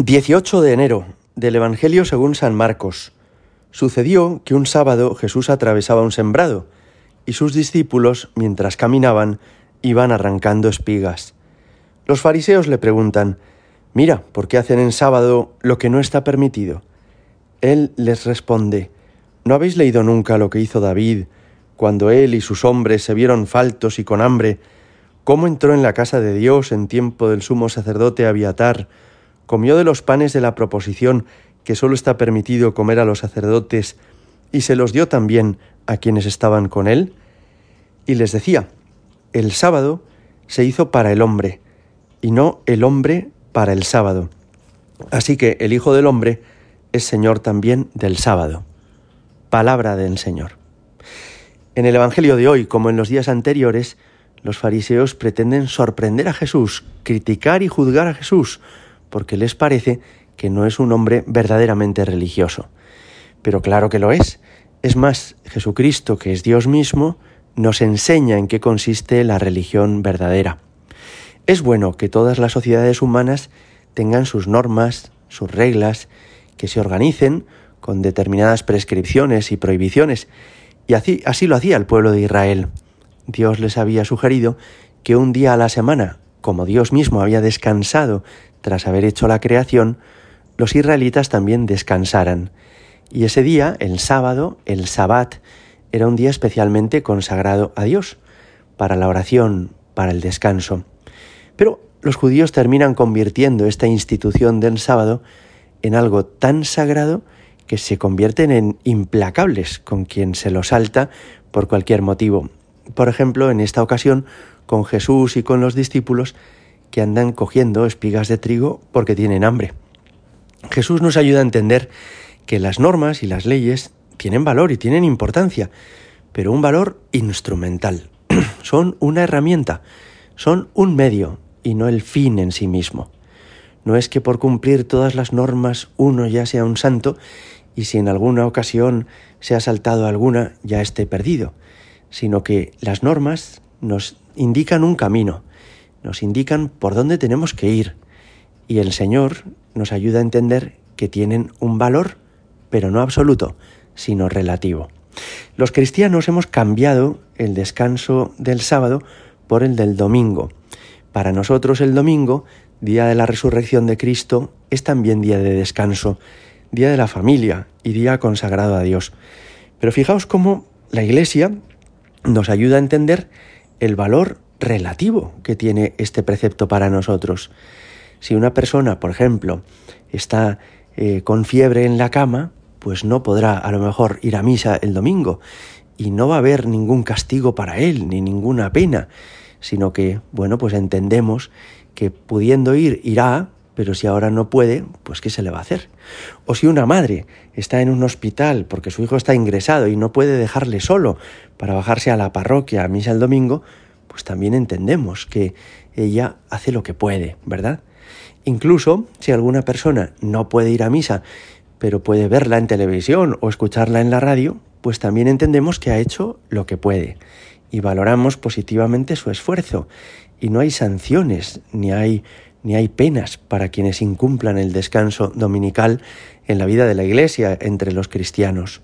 18 de enero del Evangelio según San Marcos. Sucedió que un sábado Jesús atravesaba un sembrado y sus discípulos, mientras caminaban, iban arrancando espigas. Los fariseos le preguntan, Mira, ¿por qué hacen en sábado lo que no está permitido? Él les responde, ¿no habéis leído nunca lo que hizo David cuando él y sus hombres se vieron faltos y con hambre? ¿Cómo entró en la casa de Dios en tiempo del sumo sacerdote Abiatar? Comió de los panes de la proposición que sólo está permitido comer a los sacerdotes, y se los dio también a quienes estaban con él? Y les decía, el sábado se hizo para el hombre, y no el hombre para el sábado. Así que el Hijo del Hombre es Señor también del sábado. Palabra del Señor. En el Evangelio de hoy, como en los días anteriores, los fariseos pretenden sorprender a Jesús, criticar y juzgar a Jesús, porque les parece que no es un hombre verdaderamente religioso. Pero claro que lo es. Es más, Jesucristo, que es Dios mismo, nos enseña en qué consiste la religión verdadera. Es bueno que todas las sociedades humanas tengan sus normas, sus reglas, que se organicen con determinadas prescripciones y prohibiciones, y así, así lo hacía el pueblo de Israel. Dios les había sugerido que un día a la semana, como Dios mismo había descansado tras haber hecho la creación, los israelitas también descansaran. Y ese día, el sábado, el sabbat, era un día especialmente consagrado a Dios, para la oración, para el descanso. Pero los judíos terminan convirtiendo esta institución del sábado en algo tan sagrado que se convierten en implacables con quien se lo salta por cualquier motivo. Por ejemplo, en esta ocasión, con Jesús y con los discípulos, que andan cogiendo espigas de trigo porque tienen hambre. Jesús nos ayuda a entender que las normas y las leyes tienen valor y tienen importancia, pero un valor instrumental. son una herramienta, son un medio y no el fin en sí mismo. No es que por cumplir todas las normas uno ya sea un santo y si en alguna ocasión se ha saltado alguna ya esté perdido, sino que las normas nos indican un camino, nos indican por dónde tenemos que ir y el Señor nos ayuda a entender que tienen un valor, pero no absoluto, sino relativo. Los cristianos hemos cambiado el descanso del sábado por el del domingo. Para nosotros el domingo, día de la resurrección de Cristo, es también día de descanso, día de la familia y día consagrado a Dios. Pero fijaos cómo la Iglesia nos ayuda a entender el valor relativo que tiene este precepto para nosotros. Si una persona, por ejemplo, está eh, con fiebre en la cama, pues no podrá a lo mejor ir a misa el domingo y no va a haber ningún castigo para él ni ninguna pena, sino que, bueno, pues entendemos que pudiendo ir, irá, pero si ahora no puede, pues ¿qué se le va a hacer? O si una madre está en un hospital porque su hijo está ingresado y no puede dejarle solo para bajarse a la parroquia a misa el domingo, pues también entendemos que ella hace lo que puede, ¿verdad? Incluso si alguna persona no puede ir a misa, pero puede verla en televisión o escucharla en la radio, pues también entendemos que ha hecho lo que puede y valoramos positivamente su esfuerzo y no hay sanciones ni hay ni hay penas para quienes incumplan el descanso dominical en la vida de la Iglesia entre los cristianos.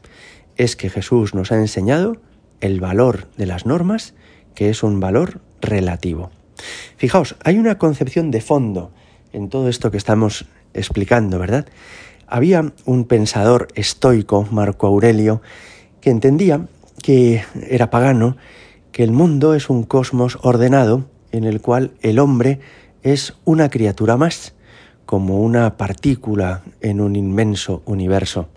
Es que Jesús nos ha enseñado el valor de las normas que es un valor relativo. Fijaos, hay una concepción de fondo en todo esto que estamos explicando, ¿verdad? Había un pensador estoico, Marco Aurelio, que entendía que era pagano, que el mundo es un cosmos ordenado en el cual el hombre es una criatura más, como una partícula en un inmenso universo.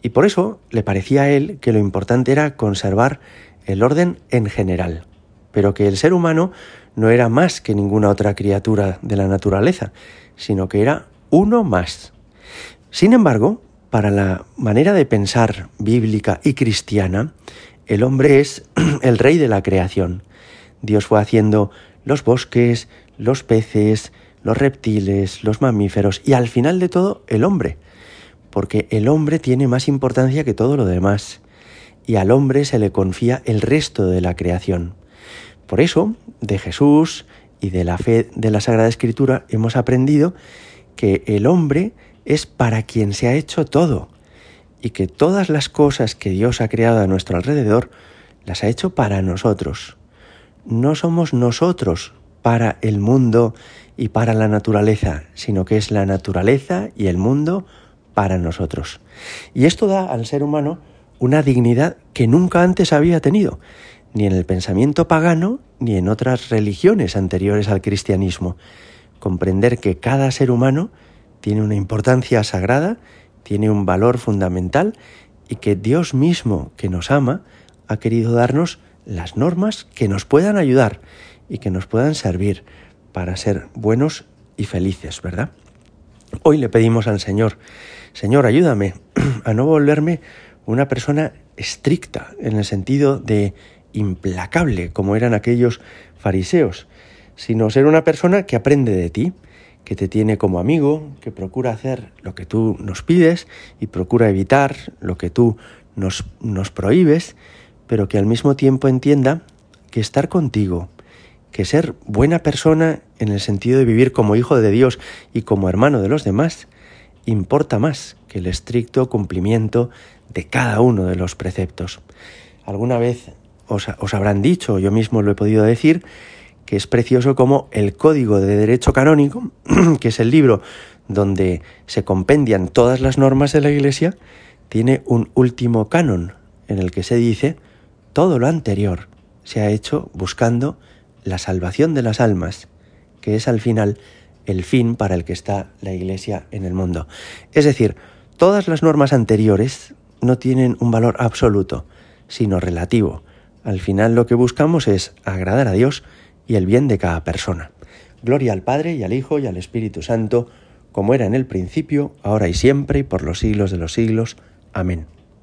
Y por eso le parecía a él que lo importante era conservar el orden en general pero que el ser humano no era más que ninguna otra criatura de la naturaleza, sino que era uno más. Sin embargo, para la manera de pensar bíblica y cristiana, el hombre es el rey de la creación. Dios fue haciendo los bosques, los peces, los reptiles, los mamíferos y al final de todo el hombre, porque el hombre tiene más importancia que todo lo demás, y al hombre se le confía el resto de la creación. Por eso, de Jesús y de la fe de la Sagrada Escritura hemos aprendido que el hombre es para quien se ha hecho todo y que todas las cosas que Dios ha creado a nuestro alrededor las ha hecho para nosotros. No somos nosotros para el mundo y para la naturaleza, sino que es la naturaleza y el mundo para nosotros. Y esto da al ser humano una dignidad que nunca antes había tenido, ni en el pensamiento pagano ni en otras religiones anteriores al cristianismo. Comprender que cada ser humano tiene una importancia sagrada, tiene un valor fundamental y que Dios mismo, que nos ama, ha querido darnos las normas que nos puedan ayudar y que nos puedan servir para ser buenos y felices, ¿verdad? Hoy le pedimos al Señor, Señor, ayúdame a no volverme una persona estricta en el sentido de implacable como eran aquellos fariseos, sino ser una persona que aprende de ti, que te tiene como amigo, que procura hacer lo que tú nos pides y procura evitar lo que tú nos, nos prohíbes, pero que al mismo tiempo entienda que estar contigo, que ser buena persona en el sentido de vivir como hijo de Dios y como hermano de los demás, importa más que el estricto cumplimiento de cada uno de los preceptos. Alguna vez os, habrán dicho, yo mismo lo he podido decir, que es precioso como el Código de Derecho Canónico, que es el libro donde se compendian todas las normas de la Iglesia, tiene un último canon en el que se dice todo lo anterior se ha hecho buscando la salvación de las almas, que es al final el fin para el que está la Iglesia en el mundo. Es decir, todas las normas anteriores no tienen un valor absoluto, sino relativo. Al final lo que buscamos es agradar a Dios y el bien de cada persona. Gloria al Padre y al Hijo y al Espíritu Santo, como era en el principio, ahora y siempre, y por los siglos de los siglos. Amén.